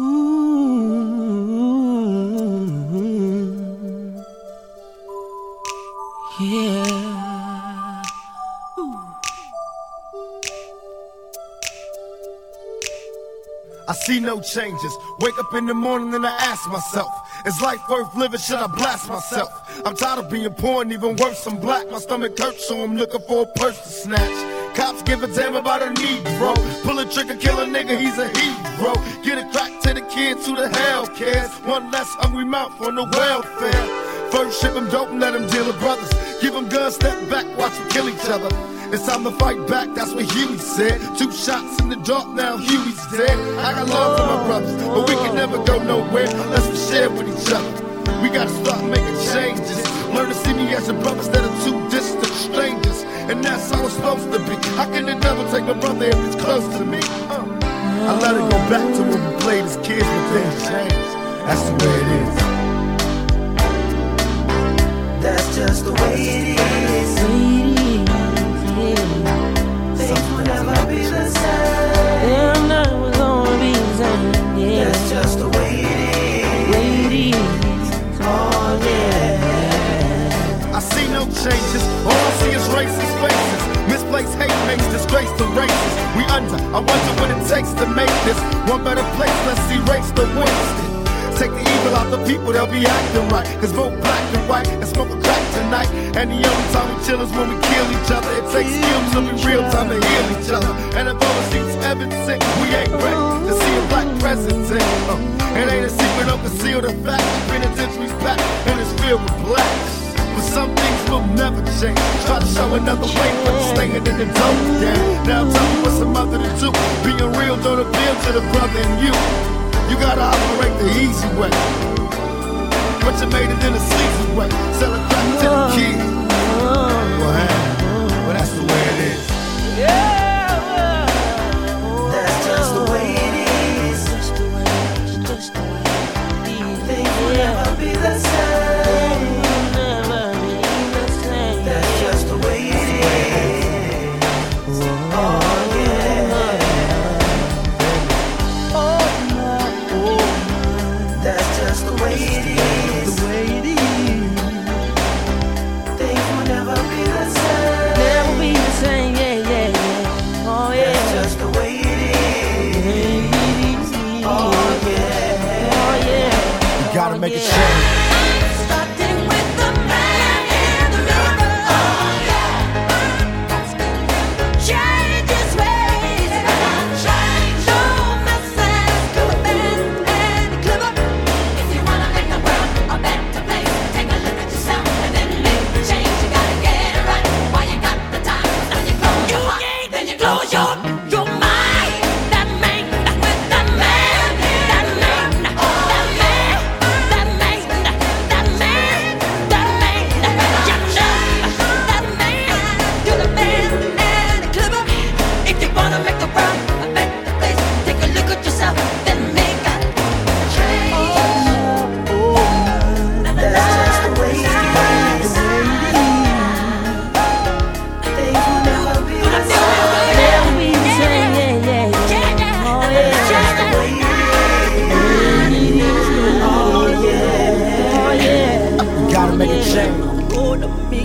I see no changes. Wake up in the morning and I ask myself, is life worth living? Should I blast myself? I'm tired of being poor and even worse, I'm black. My stomach hurts, so I'm looking for a purse to snatch. Cops give a damn about a Negro. Pull a trigger, kill a nigga, he's a hero. Get a crack to the kids who the hell cares. One less hungry mouth on the welfare. First ship them and let them deal with brothers. Give them guns, step back, watch them kill each other. It's time to fight back, that's what Huey said. Two shots in the dark, now Huey's dead. I got love for my brothers, but we can never go nowhere unless we share with each other. We gotta start making changes. Learn to see me as a brother instead of two distant strangers. And that's how it's supposed to be. How can the devil take my brother if it's close to me? Uh. I let it go back to when we played as kids, but things changed. That's the way it is. That's just the way it is. Things will never be the same. Damn, never gonna be the same. Yeah. That's just the way it is. Oh yeah. I see no changes. Makes disgrace to races. We under. I wonder what it takes to make this one better place. Let's erase the wasted. Take the evil out the people, they'll be acting right. Cause both black and white and smoke a crack tonight. And the only time we chill is when we kill each other. It takes skills to be real time to heal each other. And if overseas heaven sick, we ain't ready to see a black president. Uh, it ain't a secret, don't conceal the fact. The penitentiary's back and it's filled with blacks. Some things will never change. Try to show another way, but it's staying in the dope. Yeah. Now tell me what's a mother to do. Being real don't appeal to the brother in you. You gotta operate the easy way. But you made it in a sleazy way. Gotta make a change. make a change.